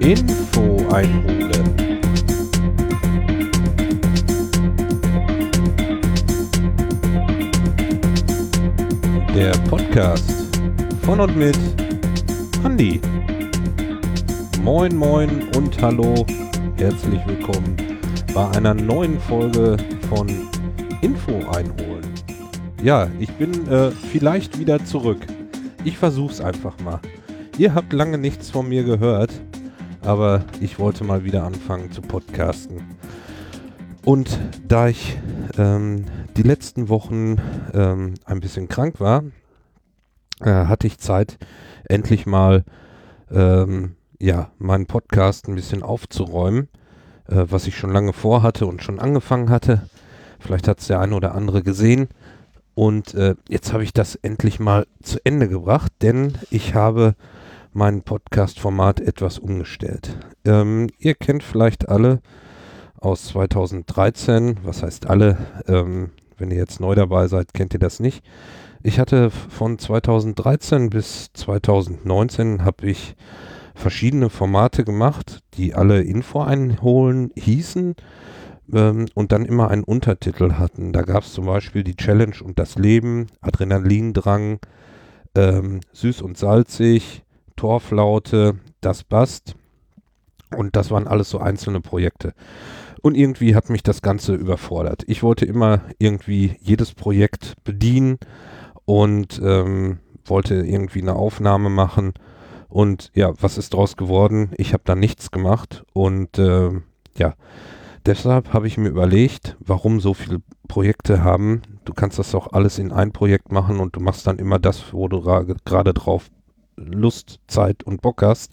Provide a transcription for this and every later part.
Info einholen. Der Podcast von und mit Andi. Moin, moin und hallo. Herzlich willkommen bei einer neuen Folge von Info einholen. Ja, ich bin äh, vielleicht wieder zurück. Ich versuch's einfach mal. Ihr habt lange nichts von mir gehört, aber ich wollte mal wieder anfangen zu podcasten. Und da ich ähm, die letzten Wochen ähm, ein bisschen krank war, äh, hatte ich Zeit, endlich mal ähm, ja, meinen Podcast ein bisschen aufzuräumen, äh, was ich schon lange vorhatte und schon angefangen hatte. Vielleicht hat es der eine oder andere gesehen. Und äh, jetzt habe ich das endlich mal zu Ende gebracht, denn ich habe mein Podcast-Format etwas umgestellt. Ähm, ihr kennt vielleicht alle aus 2013, was heißt alle, ähm, wenn ihr jetzt neu dabei seid, kennt ihr das nicht. Ich hatte von 2013 bis 2019 habe ich verschiedene Formate gemacht, die alle Info einholen hießen ähm, und dann immer einen Untertitel hatten. Da gab es zum Beispiel die Challenge und das Leben, Adrenalindrang, ähm, süß und salzig, Torflaute, das Bast. Und das waren alles so einzelne Projekte. Und irgendwie hat mich das Ganze überfordert. Ich wollte immer irgendwie jedes Projekt bedienen und ähm, wollte irgendwie eine Aufnahme machen. Und ja, was ist daraus geworden? Ich habe da nichts gemacht. Und äh, ja, deshalb habe ich mir überlegt, warum so viele Projekte haben. Du kannst das auch alles in ein Projekt machen und du machst dann immer das, wo du gerade drauf Lust, Zeit und Bock hast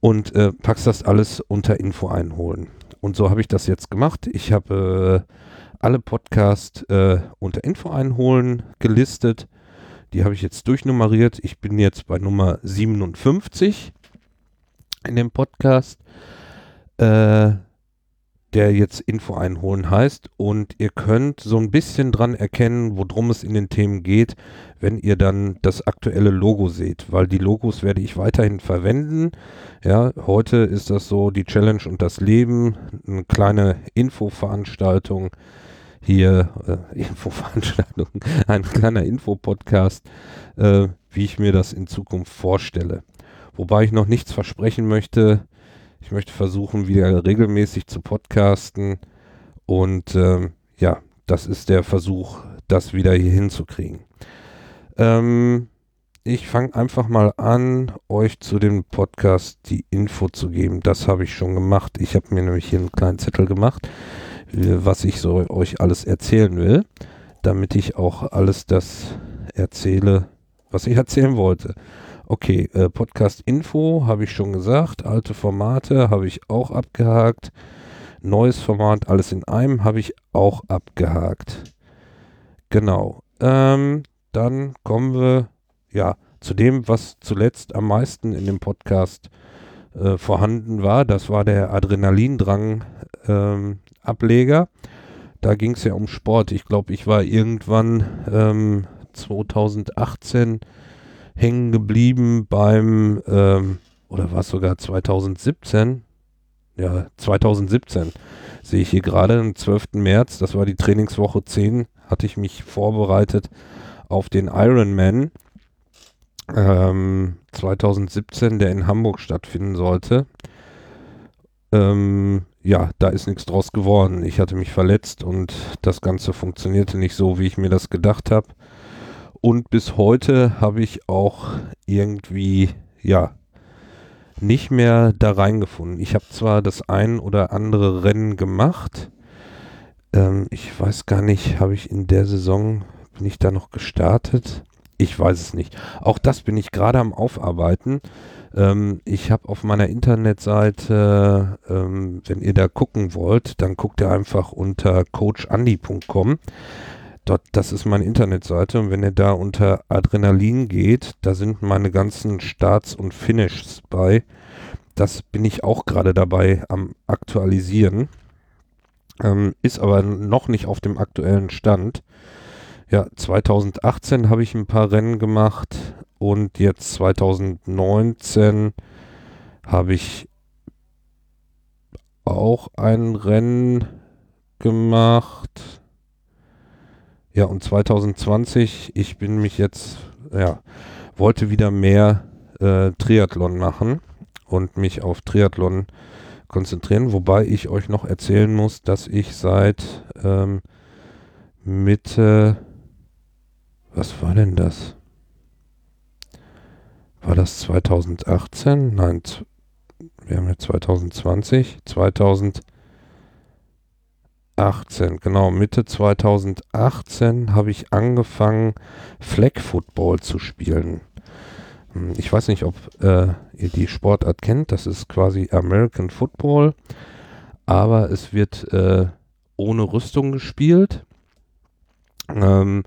und äh, packst das alles unter Info einholen. Und so habe ich das jetzt gemacht. Ich habe äh, alle Podcasts äh, unter Info einholen gelistet. Die habe ich jetzt durchnummeriert. Ich bin jetzt bei Nummer 57 in dem Podcast. Äh, der jetzt Info einholen heißt. Und ihr könnt so ein bisschen dran erkennen, worum es in den Themen geht, wenn ihr dann das aktuelle Logo seht, weil die Logos werde ich weiterhin verwenden. Ja, heute ist das so die Challenge und das Leben, eine kleine Infoveranstaltung hier, äh, Infoveranstaltung, ein kleiner Infopodcast, äh, wie ich mir das in Zukunft vorstelle. Wobei ich noch nichts versprechen möchte, ich möchte versuchen, wieder regelmäßig zu podcasten. Und ähm, ja, das ist der Versuch, das wieder hier hinzukriegen. Ähm, ich fange einfach mal an, euch zu dem Podcast die Info zu geben. Das habe ich schon gemacht. Ich habe mir nämlich hier einen kleinen Zettel gemacht, was ich so euch alles erzählen will, damit ich auch alles das erzähle, was ich erzählen wollte. Okay, äh, Podcast Info habe ich schon gesagt. Alte Formate habe ich auch abgehakt. Neues Format, alles in einem, habe ich auch abgehakt. Genau. Ähm, dann kommen wir ja zu dem, was zuletzt am meisten in dem Podcast äh, vorhanden war. Das war der Adrenalindrang-Ableger. Ähm, da ging es ja um Sport. Ich glaube, ich war irgendwann ähm, 2018 hängen geblieben beim, ähm, oder war es sogar 2017? Ja, 2017 sehe ich hier gerade, am 12. März, das war die Trainingswoche 10, hatte ich mich vorbereitet auf den Ironman ähm, 2017, der in Hamburg stattfinden sollte. Ähm, ja, da ist nichts draus geworden. Ich hatte mich verletzt und das Ganze funktionierte nicht so, wie ich mir das gedacht habe. Und bis heute habe ich auch irgendwie, ja, nicht mehr da reingefunden. Ich habe zwar das ein oder andere Rennen gemacht. Ähm, ich weiß gar nicht, habe ich in der Saison, bin ich da noch gestartet? Ich weiß es nicht. Auch das bin ich gerade am Aufarbeiten. Ähm, ich habe auf meiner Internetseite, ähm, wenn ihr da gucken wollt, dann guckt ihr einfach unter coachandy.com. dort, das ist meine Internetseite und wenn ihr da unter Adrenalin geht, da sind meine ganzen Starts und Finishes bei. Das bin ich auch gerade dabei am aktualisieren. Ähm, ist aber noch nicht auf dem aktuellen Stand. Ja, 2018 habe ich ein paar Rennen gemacht und jetzt 2019 habe ich auch ein Rennen gemacht. Ja, und 2020, ich bin mich jetzt, ja, wollte wieder mehr äh, Triathlon machen und mich auf Triathlon konzentrieren, wobei ich euch noch erzählen muss, dass ich seit ähm, Mitte, was war denn das? War das 2018? Nein, wir haben ja 2020, 2018, genau, Mitte 2018 habe ich angefangen, Flag Football zu spielen. Hm, ich weiß nicht, ob äh, ihr die Sportart kennt, das ist quasi American Football, aber es wird äh, ohne Rüstung gespielt. Ähm,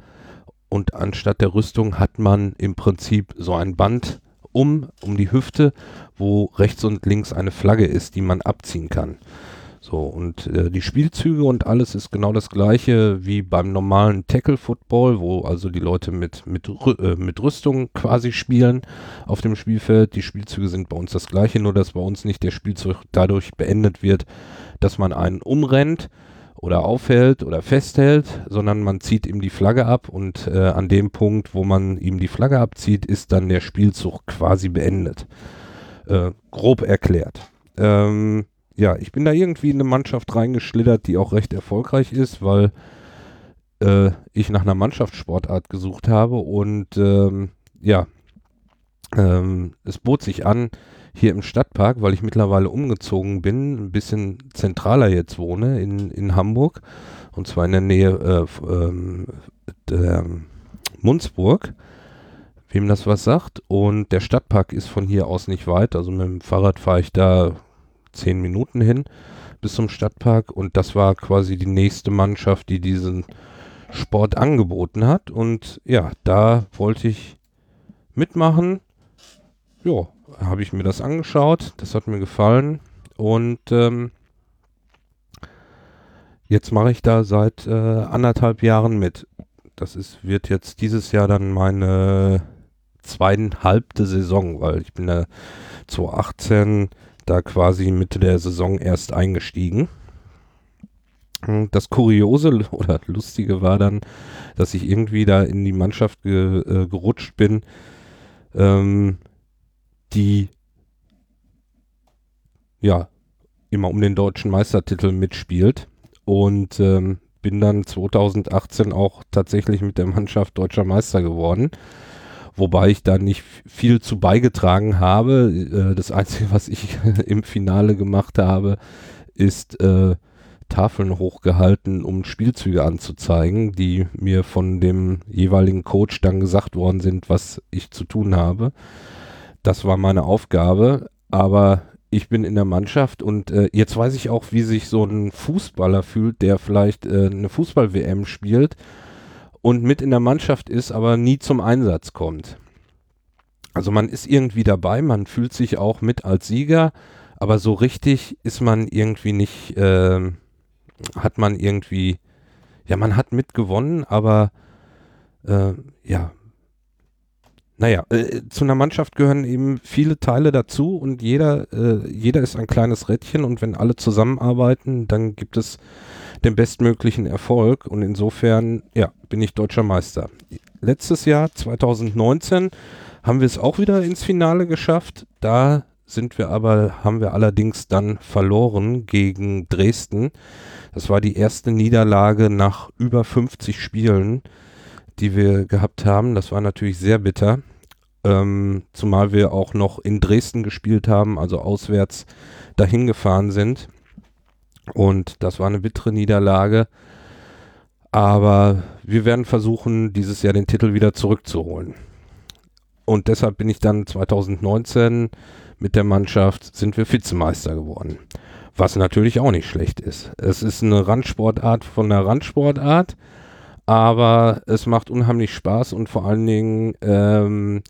und anstatt der Rüstung hat man im Prinzip so ein Band um, um die Hüfte, wo rechts und links eine Flagge ist, die man abziehen kann. So, und äh, die Spielzüge und alles ist genau das gleiche wie beim normalen Tackle Football, wo also die Leute mit, mit, äh, mit Rüstung quasi spielen auf dem Spielfeld. Die Spielzüge sind bei uns das gleiche, nur dass bei uns nicht der Spielzug dadurch beendet wird, dass man einen umrennt oder aufhält oder festhält, sondern man zieht ihm die Flagge ab und äh, an dem Punkt, wo man ihm die Flagge abzieht, ist dann der Spielzug quasi beendet. Äh, grob erklärt. Ähm, ja, ich bin da irgendwie in eine Mannschaft reingeschlittert, die auch recht erfolgreich ist, weil äh, ich nach einer Mannschaftssportart gesucht habe und ähm, ja, ähm, es bot sich an, hier im Stadtpark, weil ich mittlerweile umgezogen bin, ein bisschen zentraler jetzt wohne in, in Hamburg. Und zwar in der Nähe äh, ähm, der Munzburg, wem das was sagt. Und der Stadtpark ist von hier aus nicht weit, also mit dem Fahrrad fahre ich da zehn Minuten hin bis zum Stadtpark. Und das war quasi die nächste Mannschaft, die diesen Sport angeboten hat. Und ja, da wollte ich mitmachen. Ja, habe ich mir das angeschaut, das hat mir gefallen und ähm, jetzt mache ich da seit äh, anderthalb Jahren mit. Das ist, wird jetzt dieses Jahr dann meine zweieinhalbte Saison, weil ich bin da 2018 da quasi Mitte der Saison erst eingestiegen. Das Kuriose oder Lustige war dann, dass ich irgendwie da in die Mannschaft ge, äh, gerutscht bin, ähm, die ja immer um den deutschen Meistertitel mitspielt und ähm, bin dann 2018 auch tatsächlich mit der Mannschaft deutscher Meister geworden. Wobei ich da nicht viel zu beigetragen habe. Äh, das Einzige, was ich im Finale gemacht habe, ist äh, Tafeln hochgehalten, um Spielzüge anzuzeigen, die mir von dem jeweiligen Coach dann gesagt worden sind, was ich zu tun habe. Das war meine Aufgabe, aber ich bin in der Mannschaft und äh, jetzt weiß ich auch, wie sich so ein Fußballer fühlt, der vielleicht äh, eine Fußball-WM spielt und mit in der Mannschaft ist, aber nie zum Einsatz kommt. Also man ist irgendwie dabei, man fühlt sich auch mit als Sieger, aber so richtig ist man irgendwie nicht, äh, hat man irgendwie, ja, man hat mitgewonnen, aber äh, ja, naja, äh, zu einer Mannschaft gehören eben viele Teile dazu und jeder, äh, jeder ist ein kleines Rädchen und wenn alle zusammenarbeiten, dann gibt es den bestmöglichen Erfolg und insofern, ja, bin ich deutscher Meister. Letztes Jahr, 2019, haben wir es auch wieder ins Finale geschafft. Da sind wir aber, haben wir allerdings dann verloren gegen Dresden. Das war die erste Niederlage nach über 50 Spielen die wir gehabt haben. Das war natürlich sehr bitter. Ähm, zumal wir auch noch in Dresden gespielt haben, also auswärts dahin gefahren sind. Und das war eine bittere Niederlage. Aber wir werden versuchen, dieses Jahr den Titel wieder zurückzuholen. Und deshalb bin ich dann 2019 mit der Mannschaft, sind wir Vizemeister geworden. Was natürlich auch nicht schlecht ist. Es ist eine Randsportart von der Randsportart. Aber es macht unheimlich Spaß und vor allen Dingen ähm,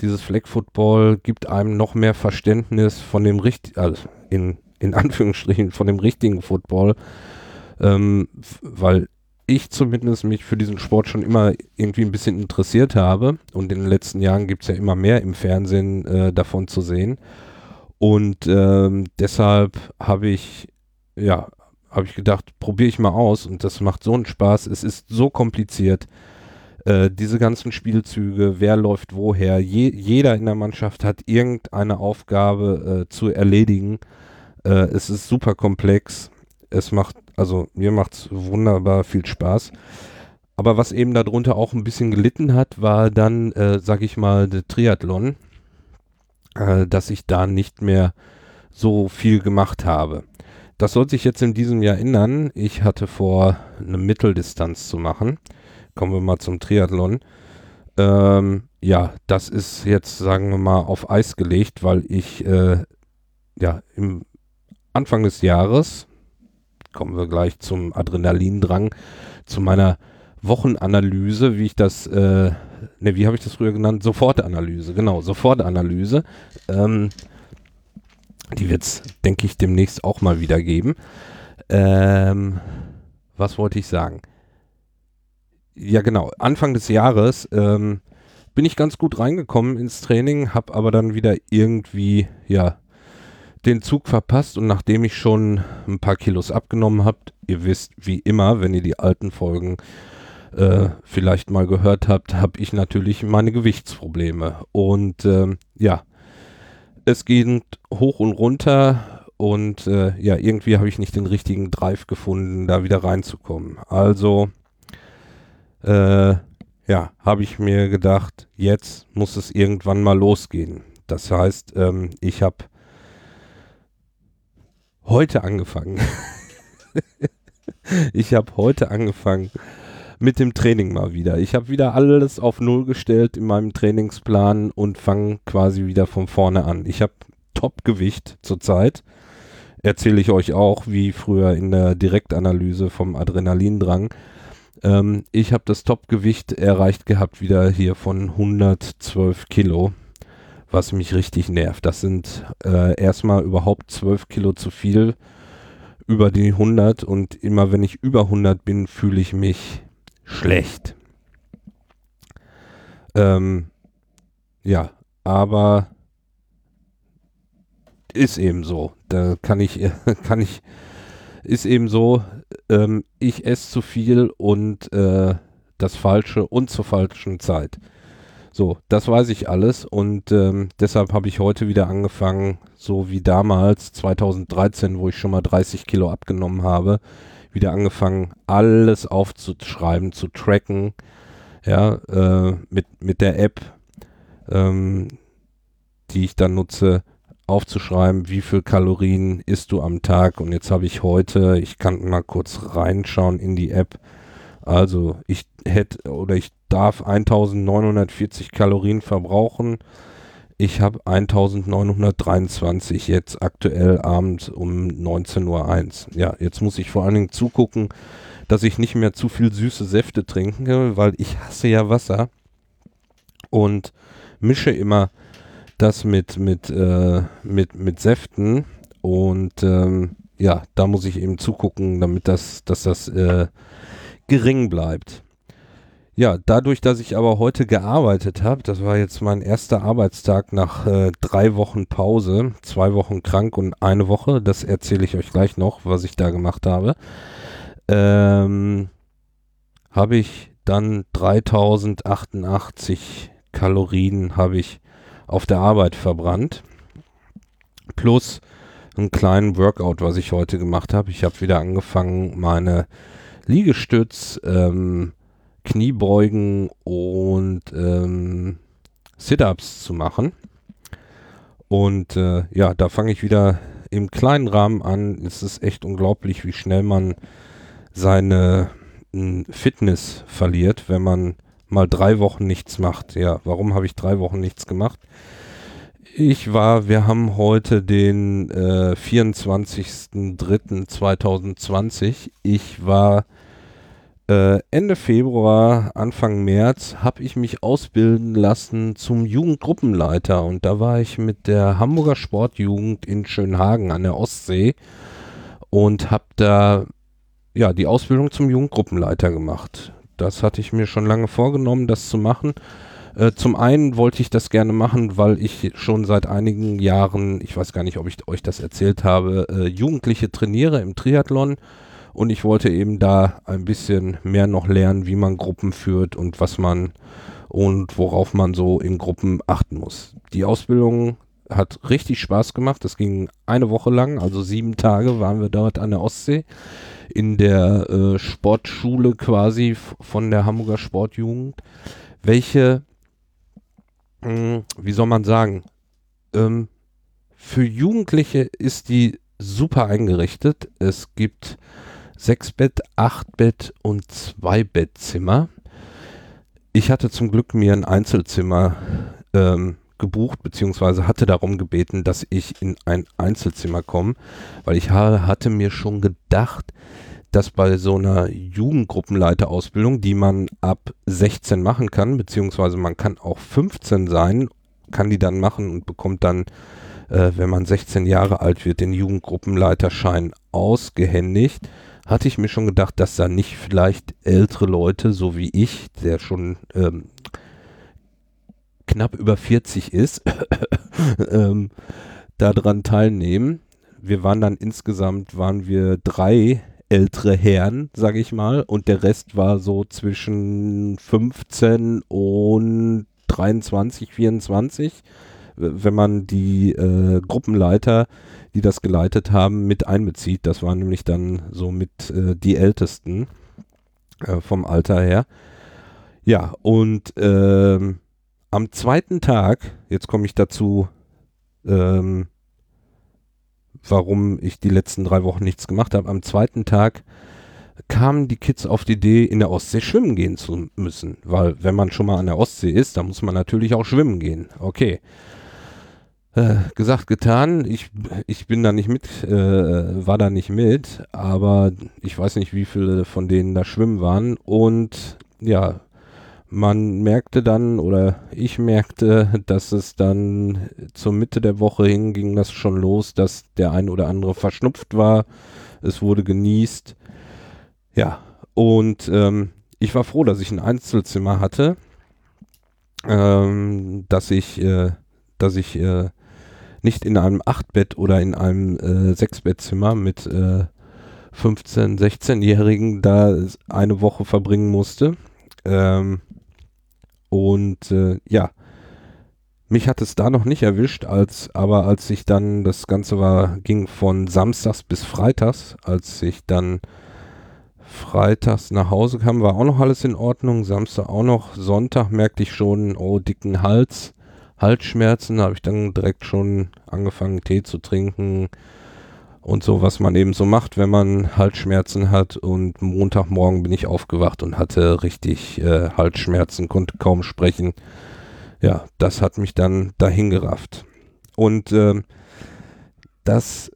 dieses Flag Football gibt einem noch mehr Verständnis von dem richtigen, also in, in Anführungsstrichen von dem richtigen Football, ähm, weil ich zumindest mich für diesen Sport schon immer irgendwie ein bisschen interessiert habe. Und in den letzten Jahren gibt es ja immer mehr im Fernsehen äh, davon zu sehen. Und ähm, deshalb habe ich ja habe ich gedacht, probiere ich mal aus und das macht so einen Spaß. Es ist so kompliziert. Äh, diese ganzen Spielzüge, wer läuft woher, je, jeder in der Mannschaft hat irgendeine Aufgabe äh, zu erledigen. Äh, es ist super komplex. Es macht, also mir macht es wunderbar viel Spaß. Aber was eben darunter auch ein bisschen gelitten hat, war dann, äh, sag ich mal, der Triathlon, äh, dass ich da nicht mehr so viel gemacht habe. Das soll sich jetzt in diesem Jahr ändern. Ich hatte vor, eine Mitteldistanz zu machen. Kommen wir mal zum Triathlon. Ähm, ja, das ist jetzt, sagen wir mal, auf Eis gelegt, weil ich äh, ja im Anfang des Jahres, kommen wir gleich zum Adrenalindrang, zu meiner Wochenanalyse, wie ich das, äh, ne, wie habe ich das früher genannt? Sofortanalyse, genau, Sofortanalyse. Ähm, die wird es, denke ich, demnächst auch mal wieder geben. Ähm, was wollte ich sagen? Ja, genau. Anfang des Jahres ähm, bin ich ganz gut reingekommen ins Training, habe aber dann wieder irgendwie, ja, den Zug verpasst und nachdem ich schon ein paar Kilos abgenommen habe, ihr wisst, wie immer, wenn ihr die alten Folgen äh, vielleicht mal gehört habt, habe ich natürlich meine Gewichtsprobleme. Und ähm, ja, es geht hoch und runter und äh, ja, irgendwie habe ich nicht den richtigen Drive gefunden, da wieder reinzukommen. Also, äh, ja, habe ich mir gedacht, jetzt muss es irgendwann mal losgehen. Das heißt, ähm, ich habe heute angefangen. ich habe heute angefangen mit dem Training mal wieder. Ich habe wieder alles auf Null gestellt in meinem Trainingsplan und fange quasi wieder von vorne an. Ich habe Top-Gewicht zurzeit. Erzähle ich euch auch, wie früher in der Direktanalyse vom Adrenalindrang. Ähm, ich habe das Top-Gewicht erreicht gehabt, wieder hier von 112 Kilo, was mich richtig nervt. Das sind äh, erstmal überhaupt 12 Kilo zu viel über die 100 und immer wenn ich über 100 bin, fühle ich mich schlecht. Ähm, ja, aber ist eben so. Da kann ich, kann ich, ist eben so, ähm, ich esse zu viel und äh, das Falsche und zur falschen Zeit. So, das weiß ich alles und ähm, deshalb habe ich heute wieder angefangen, so wie damals 2013, wo ich schon mal 30 Kilo abgenommen habe, wieder angefangen, alles aufzuschreiben, zu tracken, ja, äh, mit, mit der App, ähm, die ich dann nutze, aufzuschreiben, wie viel Kalorien isst du am Tag. Und jetzt habe ich heute, ich kann mal kurz reinschauen in die App. Also ich hätte oder ich darf 1940 Kalorien verbrauchen ich habe 1923 jetzt aktuell abends um 19.01 Uhr. Ja, jetzt muss ich vor allen Dingen zugucken, dass ich nicht mehr zu viel süße Säfte trinke, weil ich hasse ja Wasser und mische immer das mit, mit, äh, mit, mit Säften und ähm, ja, da muss ich eben zugucken, damit das, dass das äh, gering bleibt. Ja, dadurch, dass ich aber heute gearbeitet habe, das war jetzt mein erster Arbeitstag nach äh, drei Wochen Pause, zwei Wochen krank und eine Woche, das erzähle ich euch gleich noch, was ich da gemacht habe, ähm, habe ich dann 3088 Kalorien habe ich auf der Arbeit verbrannt, plus einen kleinen Workout, was ich heute gemacht habe. Ich habe wieder angefangen, meine Liegestütz, ähm, Kniebeugen und ähm, Sit-ups zu machen. Und äh, ja, da fange ich wieder im kleinen Rahmen an. Es ist echt unglaublich, wie schnell man seine hm, Fitness verliert, wenn man mal drei Wochen nichts macht. Ja, warum habe ich drei Wochen nichts gemacht? Ich war, wir haben heute den äh, 24.03.2020. Ich war äh, Ende Februar, Anfang März habe ich mich ausbilden lassen zum Jugendgruppenleiter und da war ich mit der Hamburger Sportjugend in Schönhagen an der Ostsee und habe da ja die Ausbildung zum Jugendgruppenleiter gemacht. Das hatte ich mir schon lange vorgenommen, das zu machen. Äh, zum einen wollte ich das gerne machen, weil ich schon seit einigen Jahren, ich weiß gar nicht, ob ich euch das erzählt habe, äh, Jugendliche trainiere im Triathlon und ich wollte eben da ein bisschen mehr noch lernen, wie man Gruppen führt und was man und worauf man so in Gruppen achten muss. Die Ausbildung hat richtig Spaß gemacht. Das ging eine Woche lang, also sieben Tage waren wir dort an der Ostsee in der äh, Sportschule quasi von der Hamburger Sportjugend, welche, mh, hm, wie soll man sagen, ähm, für Jugendliche ist die super eingerichtet. Es gibt sechs Bett, acht Bett und zwei Bettzimmer. Ich hatte zum Glück mir ein Einzelzimmer ähm, gebucht, beziehungsweise hatte darum gebeten, dass ich in ein Einzelzimmer komme, weil ich hatte mir schon gedacht, dass bei so einer Jugendgruppenleiterausbildung, die man ab 16 machen kann, beziehungsweise man kann auch 15 sein, kann die dann machen und bekommt dann, äh, wenn man 16 Jahre alt wird, den Jugendgruppenleiterschein ausgehändigt hatte ich mir schon gedacht, dass da nicht vielleicht ältere Leute, so wie ich, der schon ähm, knapp über 40 ist, ähm, daran teilnehmen. Wir waren dann insgesamt, waren wir drei ältere Herren, sage ich mal, und der Rest war so zwischen 15 und 23, 24, wenn man die äh, Gruppenleiter die das geleitet haben, mit einbezieht. Das waren nämlich dann so mit äh, die Ältesten äh, vom Alter her. Ja, und ähm, am zweiten Tag, jetzt komme ich dazu, ähm, warum ich die letzten drei Wochen nichts gemacht habe, am zweiten Tag kamen die Kids auf die Idee, in der Ostsee schwimmen gehen zu müssen. Weil wenn man schon mal an der Ostsee ist, dann muss man natürlich auch schwimmen gehen. Okay. Äh, gesagt, getan. Ich, ich bin da nicht mit, äh, war da nicht mit, aber ich weiß nicht, wie viele von denen da schwimmen waren. Und ja, man merkte dann, oder ich merkte, dass es dann zur Mitte der Woche hin ging das schon los, dass der ein oder andere verschnupft war. Es wurde genießt. Ja, und ähm, ich war froh, dass ich ein Einzelzimmer hatte, ähm, dass ich, äh, dass ich äh, nicht in einem Achtbett oder in einem äh, Sechsbettzimmer mit äh, 15-, 16-Jährigen da eine Woche verbringen musste. Ähm, und äh, ja, mich hat es da noch nicht erwischt, als aber als ich dann, das Ganze war, ging von Samstags bis Freitags, als ich dann freitags nach Hause kam, war auch noch alles in Ordnung. Samstag auch noch. Sonntag merkte ich schon, oh, dicken Hals. Halsschmerzen, habe ich dann direkt schon angefangen, Tee zu trinken und so, was man eben so macht, wenn man Halsschmerzen hat. Und Montagmorgen bin ich aufgewacht und hatte richtig äh, Halsschmerzen, konnte kaum sprechen. Ja, das hat mich dann dahin gerafft. Und äh, das,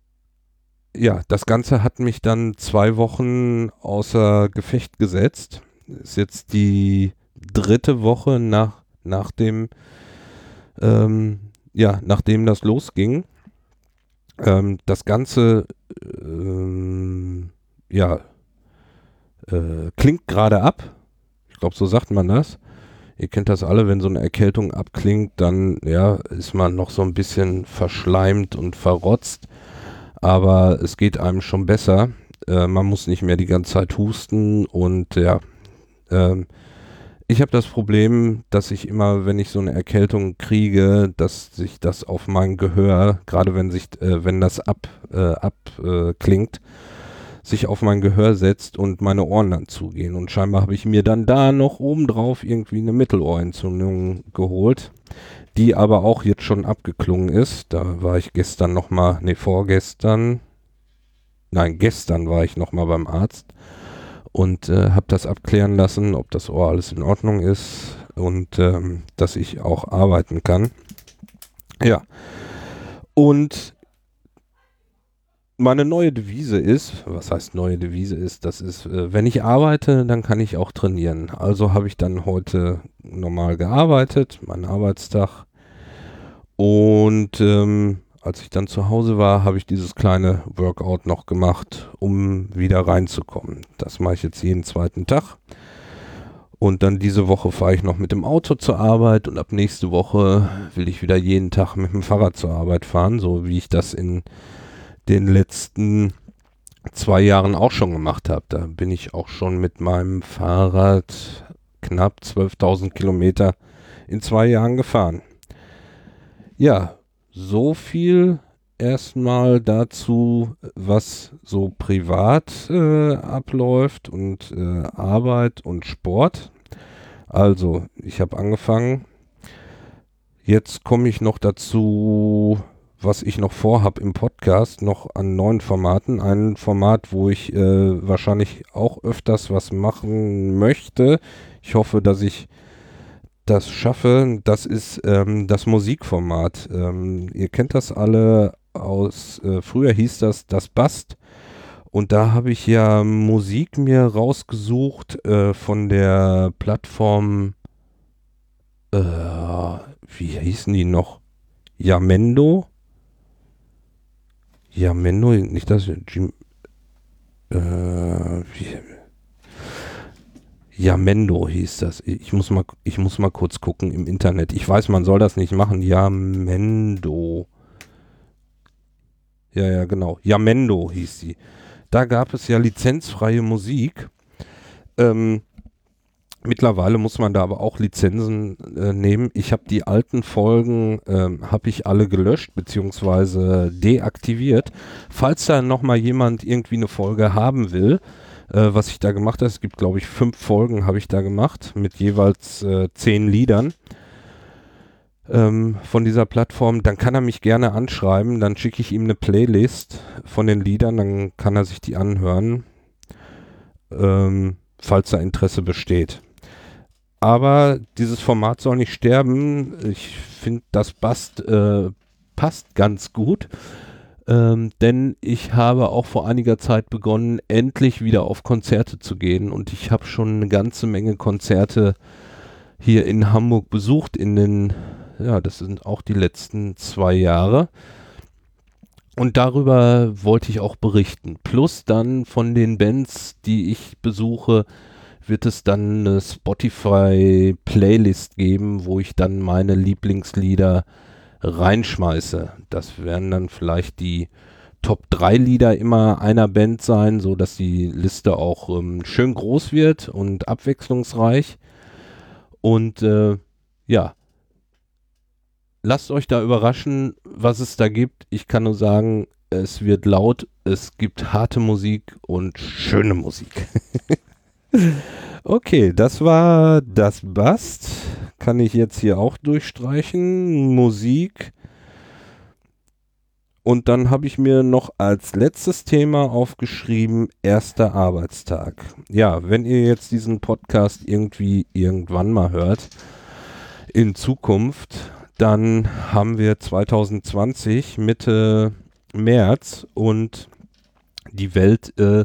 ja, das Ganze hat mich dann zwei Wochen außer Gefecht gesetzt. Ist jetzt die dritte Woche nach, nach dem ähm, ja, nachdem das losging, ähm, das Ganze, ähm, ja, äh, klingt gerade ab. Ich glaube, so sagt man das. Ihr kennt das alle, wenn so eine Erkältung abklingt, dann ja, ist man noch so ein bisschen verschleimt und verrotzt. Aber es geht einem schon besser. Äh, man muss nicht mehr die ganze Zeit husten und ja, ähm, ich habe das Problem, dass ich immer, wenn ich so eine Erkältung kriege, dass sich das auf mein Gehör, gerade wenn sich, äh, wenn das ab, äh, abklingt, äh, sich auf mein Gehör setzt und meine Ohren dann zugehen. Und scheinbar habe ich mir dann da noch obendrauf irgendwie eine Mittelohrentzündung geholt, die aber auch jetzt schon abgeklungen ist. Da war ich gestern nochmal, nee, vorgestern, nein, gestern war ich nochmal beim Arzt und äh, habe das abklären lassen, ob das Ohr alles in Ordnung ist und ähm, dass ich auch arbeiten kann. Ja. Und meine neue Devise ist, was heißt neue Devise ist, das ist, äh, wenn ich arbeite, dann kann ich auch trainieren. Also habe ich dann heute normal gearbeitet, meinen Arbeitstag. Und ähm, als ich dann zu Hause war, habe ich dieses kleine Workout noch gemacht, um wieder reinzukommen. Das mache ich jetzt jeden zweiten Tag. Und dann diese Woche fahre ich noch mit dem Auto zur Arbeit und ab nächste Woche will ich wieder jeden Tag mit dem Fahrrad zur Arbeit fahren, so wie ich das in den letzten zwei Jahren auch schon gemacht habe. Da bin ich auch schon mit meinem Fahrrad knapp 12.000 Kilometer in zwei Jahren gefahren. Ja, so viel erstmal dazu, was so privat äh, abläuft und äh, Arbeit und Sport. Also, ich habe angefangen. Jetzt komme ich noch dazu, was ich noch vorhab im Podcast, noch an neuen Formaten. Ein Format, wo ich äh, wahrscheinlich auch öfters was machen möchte. Ich hoffe, dass ich das schaffe, das ist ähm, das Musikformat. Ähm, ihr kennt das alle aus, äh, früher hieß das das Bast. Und da habe ich ja Musik mir rausgesucht äh, von der Plattform, äh, wie hießen die noch? Yamendo? Yamendo, nicht das, Jim, äh, wie, Jamendo hieß das. Ich muss mal, ich muss mal kurz gucken im Internet. Ich weiß, man soll das nicht machen. Jamendo. Ja, ja, genau. Jamendo hieß sie. Da gab es ja lizenzfreie Musik. Ähm, mittlerweile muss man da aber auch Lizenzen äh, nehmen. Ich habe die alten Folgen, ähm, habe ich alle gelöscht bzw. deaktiviert. Falls da nochmal jemand irgendwie eine Folge haben will, äh, was ich da gemacht habe. Es gibt, glaube ich, fünf Folgen habe ich da gemacht mit jeweils äh, zehn Liedern ähm, von dieser Plattform. Dann kann er mich gerne anschreiben. Dann schicke ich ihm eine Playlist von den Liedern. Dann kann er sich die anhören, ähm, falls da Interesse besteht. Aber dieses Format soll nicht sterben. Ich finde, das passt, äh, passt ganz gut. Ähm, denn ich habe auch vor einiger Zeit begonnen, endlich wieder auf Konzerte zu gehen und ich habe schon eine ganze Menge Konzerte hier in Hamburg besucht in den, ja, das sind auch die letzten zwei Jahre. Und darüber wollte ich auch berichten. Plus dann von den Bands, die ich besuche, wird es dann eine Spotify-Playlist geben, wo ich dann meine Lieblingslieder reinschmeiße. Das werden dann vielleicht die Top 3 Lieder immer einer Band sein, so dass die Liste auch ähm, schön groß wird und abwechslungsreich. Und äh, ja, lasst euch da überraschen, was es da gibt. Ich kann nur sagen, es wird laut, es gibt harte Musik und schöne Musik. okay, das war das Bast kann ich jetzt hier auch durchstreichen. Musik. Und dann habe ich mir noch als letztes Thema aufgeschrieben, erster Arbeitstag. Ja, wenn ihr jetzt diesen Podcast irgendwie irgendwann mal hört, in Zukunft, dann haben wir 2020 Mitte März und die Welt äh,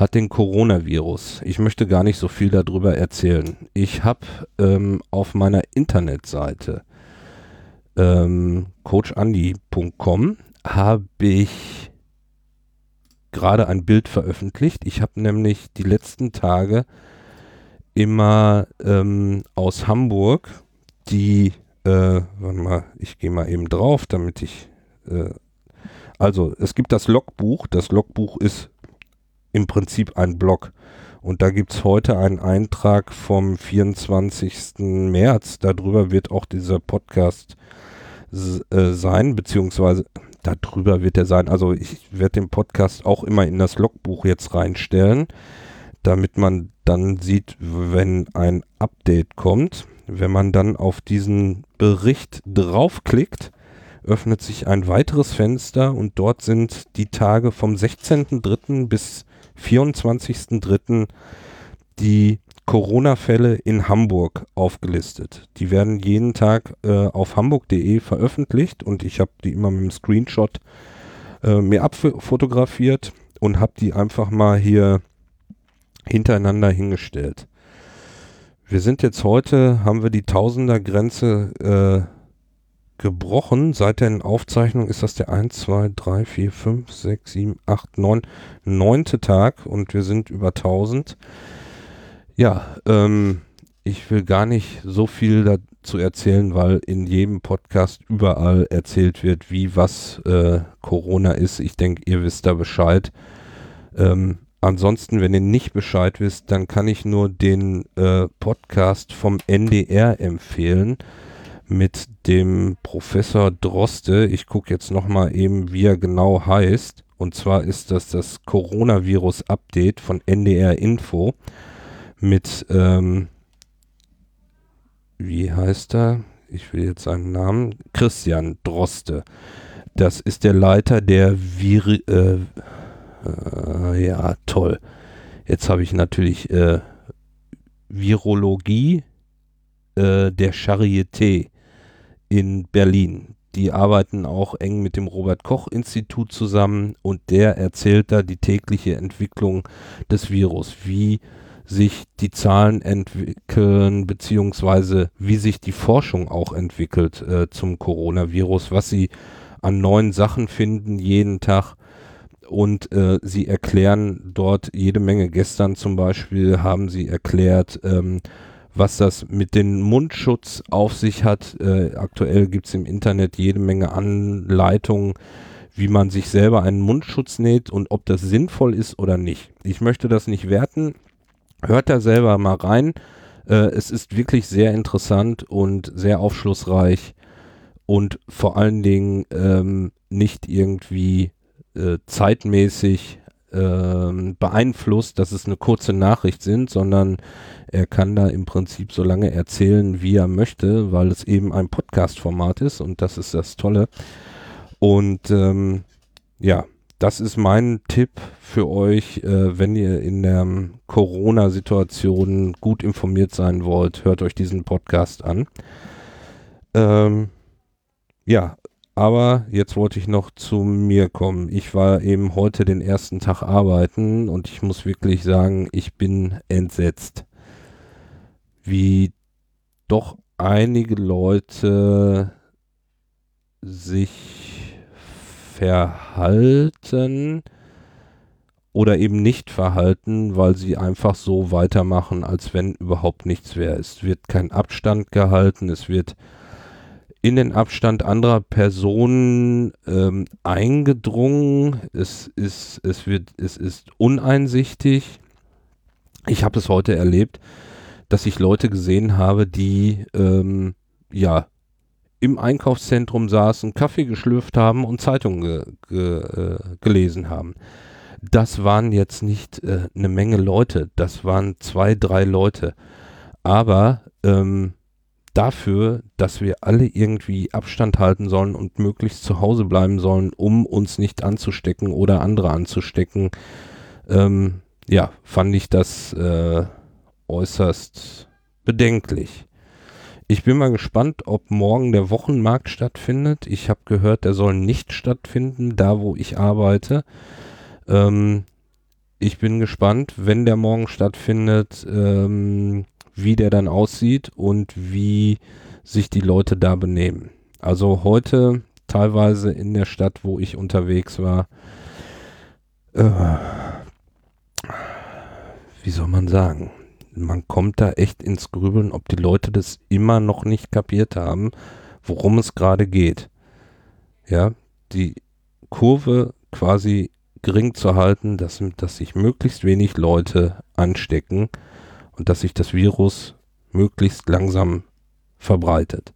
hat den Coronavirus. Ich möchte gar nicht so viel darüber erzählen. Ich habe ähm, auf meiner Internetseite ähm, coachandi.com habe ich gerade ein Bild veröffentlicht. Ich habe nämlich die letzten Tage immer ähm, aus Hamburg die, äh, warte mal, ich gehe mal eben drauf, damit ich, äh, also es gibt das Logbuch. Das Logbuch ist im Prinzip ein Blog. Und da gibt es heute einen Eintrag vom 24. März. Darüber wird auch dieser Podcast äh, sein, beziehungsweise darüber wird er sein. Also ich werde den Podcast auch immer in das Logbuch jetzt reinstellen, damit man dann sieht, wenn ein Update kommt. Wenn man dann auf diesen Bericht draufklickt, öffnet sich ein weiteres Fenster und dort sind die Tage vom 16.03. bis 24.03. die Corona-Fälle in Hamburg aufgelistet. Die werden jeden Tag äh, auf hamburg.de veröffentlicht und ich habe die immer mit einem Screenshot äh, mir abfotografiert und habe die einfach mal hier hintereinander hingestellt. Wir sind jetzt heute, haben wir die Tausender-Grenze äh, gebrochen. Seit der Aufzeichnung ist das der 1, 2, 3, 4, 5, 6, 7, 8, 9, neunte Tag und wir sind über 1000. Ja, ähm, ich will gar nicht so viel dazu erzählen, weil in jedem Podcast überall erzählt wird, wie was äh, Corona ist. Ich denke, ihr wisst da Bescheid. Ähm, ansonsten, wenn ihr nicht Bescheid wisst, dann kann ich nur den äh, Podcast vom NDR empfehlen mit dem Professor Droste. Ich gucke jetzt nochmal eben, wie er genau heißt. Und zwar ist das das Coronavirus-Update von NDR Info mit, ähm, wie heißt er? Ich will jetzt seinen Namen. Christian Droste. Das ist der Leiter der Vir äh, äh, ja, toll. Jetzt habe ich natürlich äh, Virologie äh, der Charité in Berlin. Die arbeiten auch eng mit dem Robert Koch Institut zusammen und der erzählt da die tägliche Entwicklung des Virus, wie sich die Zahlen entwickeln, beziehungsweise wie sich die Forschung auch entwickelt äh, zum Coronavirus, was sie an neuen Sachen finden jeden Tag. Und äh, sie erklären dort jede Menge. Gestern zum Beispiel haben sie erklärt, ähm, was das mit dem Mundschutz auf sich hat. Äh, aktuell gibt es im Internet jede Menge Anleitungen, wie man sich selber einen Mundschutz näht und ob das sinnvoll ist oder nicht. Ich möchte das nicht werten. Hört da selber mal rein. Äh, es ist wirklich sehr interessant und sehr aufschlussreich und vor allen Dingen ähm, nicht irgendwie äh, zeitmäßig ähm, beeinflusst, dass es eine kurze Nachricht sind, sondern er kann da im Prinzip so lange erzählen, wie er möchte, weil es eben ein Podcast-Format ist und das ist das Tolle. Und ähm, ja, das ist mein Tipp für euch, äh, wenn ihr in der Corona-Situation gut informiert sein wollt, hört euch diesen Podcast an. Ähm, ja, aber jetzt wollte ich noch zu mir kommen. Ich war eben heute den ersten Tag arbeiten und ich muss wirklich sagen, ich bin entsetzt wie doch einige Leute sich verhalten oder eben nicht verhalten, weil sie einfach so weitermachen, als wenn überhaupt nichts wäre. Es wird kein Abstand gehalten, es wird in den Abstand anderer Personen ähm, eingedrungen, es ist, es wird, es ist uneinsichtig. Ich habe es heute erlebt, dass ich Leute gesehen habe, die ähm, ja im Einkaufszentrum saßen, Kaffee geschlürft haben und Zeitungen ge ge äh, gelesen haben. Das waren jetzt nicht äh, eine Menge Leute, das waren zwei, drei Leute. Aber ähm, dafür, dass wir alle irgendwie Abstand halten sollen und möglichst zu Hause bleiben sollen, um uns nicht anzustecken oder andere anzustecken, ähm, ja, fand ich das äh, äußerst bedenklich. Ich bin mal gespannt, ob morgen der Wochenmarkt stattfindet. Ich habe gehört, der soll nicht stattfinden, da wo ich arbeite. Ähm, ich bin gespannt, wenn der morgen stattfindet, ähm, wie der dann aussieht und wie sich die Leute da benehmen. Also heute teilweise in der Stadt, wo ich unterwegs war, äh, wie soll man sagen, man kommt da echt ins Grübeln, ob die Leute das immer noch nicht kapiert haben, worum es gerade geht. Ja, die Kurve quasi gering zu halten, dass, dass sich möglichst wenig Leute anstecken und dass sich das Virus möglichst langsam verbreitet.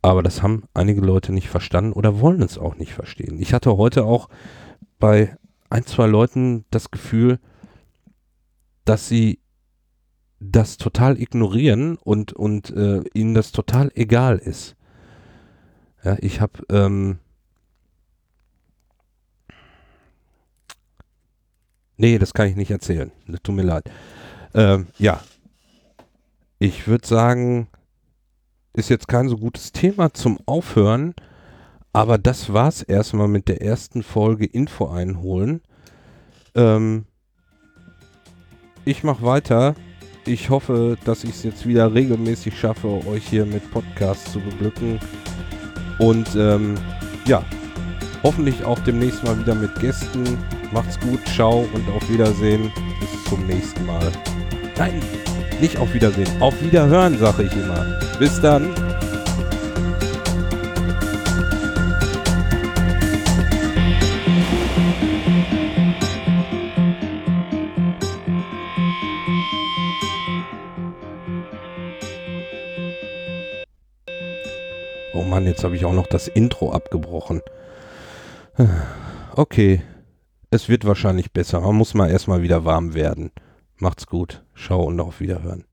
Aber das haben einige Leute nicht verstanden oder wollen es auch nicht verstehen. Ich hatte heute auch bei ein, zwei Leuten das Gefühl, dass sie das total ignorieren und, und äh, ihnen das total egal ist. Ja, ich habe ähm, Nee, das kann ich nicht erzählen. Das tut mir leid. Ähm, ja. Ich würde sagen, ist jetzt kein so gutes Thema zum Aufhören, Aber das war's erstmal mit der ersten Folge Info einholen. Ähm, ich mache weiter. Ich hoffe, dass ich es jetzt wieder regelmäßig schaffe, euch hier mit Podcasts zu beglücken. Und ähm, ja, hoffentlich auch demnächst mal wieder mit Gästen. Macht's gut, ciao und auf Wiedersehen. Bis zum nächsten Mal. Nein, nicht auf Wiedersehen. Auf Wiederhören, sage ich immer. Bis dann. Oh Mann, jetzt habe ich auch noch das Intro abgebrochen. Okay, es wird wahrscheinlich besser. Man muss mal erstmal wieder warm werden. Macht's gut. Schau und auf Wiederhören.